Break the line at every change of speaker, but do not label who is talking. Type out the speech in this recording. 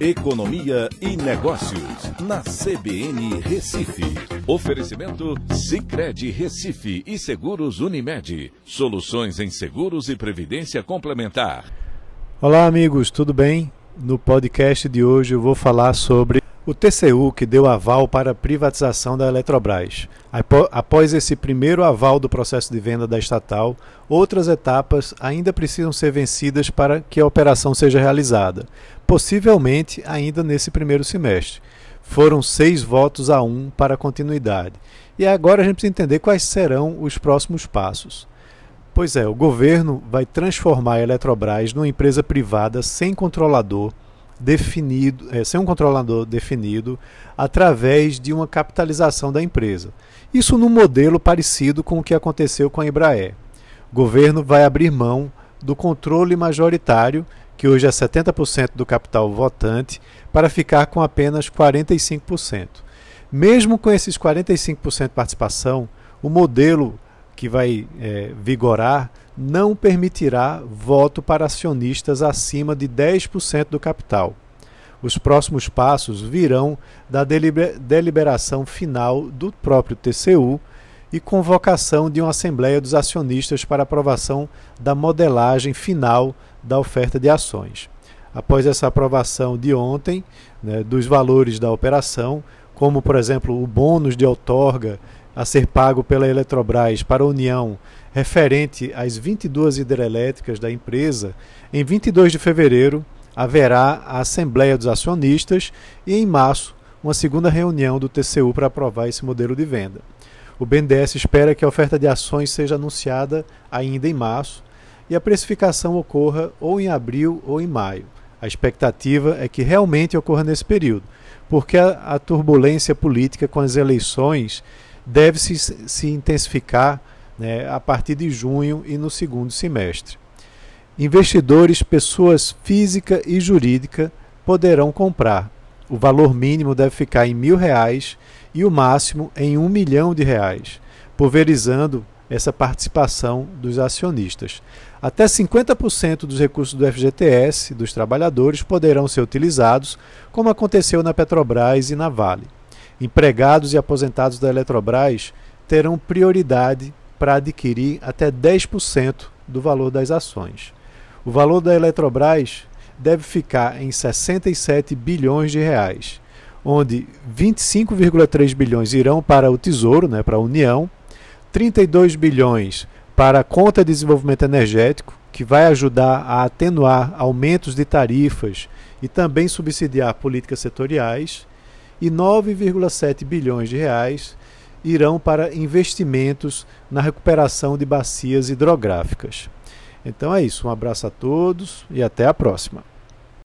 Economia e Negócios, na CBN Recife. Oferecimento Cicred Recife e Seguros Unimed. Soluções em seguros e previdência complementar.
Olá, amigos, tudo bem? No podcast de hoje eu vou falar sobre o TCU que deu aval para a privatização da Eletrobras. Após esse primeiro aval do processo de venda da estatal, outras etapas ainda precisam ser vencidas para que a operação seja realizada, possivelmente ainda nesse primeiro semestre. Foram seis votos a um para a continuidade. E agora a gente precisa entender quais serão os próximos passos. Pois é, o governo vai transformar a Eletrobras numa empresa privada sem controlador definido, é, sem um controlador definido, através de uma capitalização da empresa. Isso num modelo parecido com o que aconteceu com a Embraer. O governo vai abrir mão do controle majoritário, que hoje é 70% do capital votante, para ficar com apenas 45%. Mesmo com esses 45% de participação, o modelo que vai é, vigorar não permitirá voto para acionistas acima de 10% do capital. Os próximos passos virão da deliberação final do próprio TCU e convocação de uma Assembleia dos Acionistas para aprovação da modelagem final da oferta de ações. Após essa aprovação de ontem, né, dos valores da operação, como por exemplo o bônus de outorga a ser pago pela Eletrobras para a União referente às 22 hidrelétricas da empresa, em 22 de fevereiro haverá a Assembleia dos Acionistas e em março uma segunda reunião do TCU para aprovar esse modelo de venda. O BNDES espera que a oferta de ações seja anunciada ainda em março e a precificação ocorra ou em abril ou em maio. A expectativa é que realmente ocorra nesse período, porque a, a turbulência política com as eleições deve se, se intensificar né, a partir de junho e no segundo semestre. Investidores, pessoas física e jurídica, poderão comprar. O valor mínimo deve ficar em mil reais e o máximo em um milhão de reais, pulverizando essa participação dos acionistas. Até 50% dos recursos do FGTS dos trabalhadores poderão ser utilizados, como aconteceu na Petrobras e na Vale. Empregados e aposentados da Eletrobras terão prioridade para adquirir até 10% do valor das ações. O valor da Eletrobras deve ficar em 67 bilhões de reais, onde 25,3 bilhões irão para o Tesouro, né, para a União, 32 bilhões para a conta de desenvolvimento energético, que vai ajudar a atenuar aumentos de tarifas e também subsidiar políticas setoriais, e 9,7 bilhões de reais irão para investimentos na recuperação de bacias hidrográficas. Então é isso, um abraço a todos e até a próxima.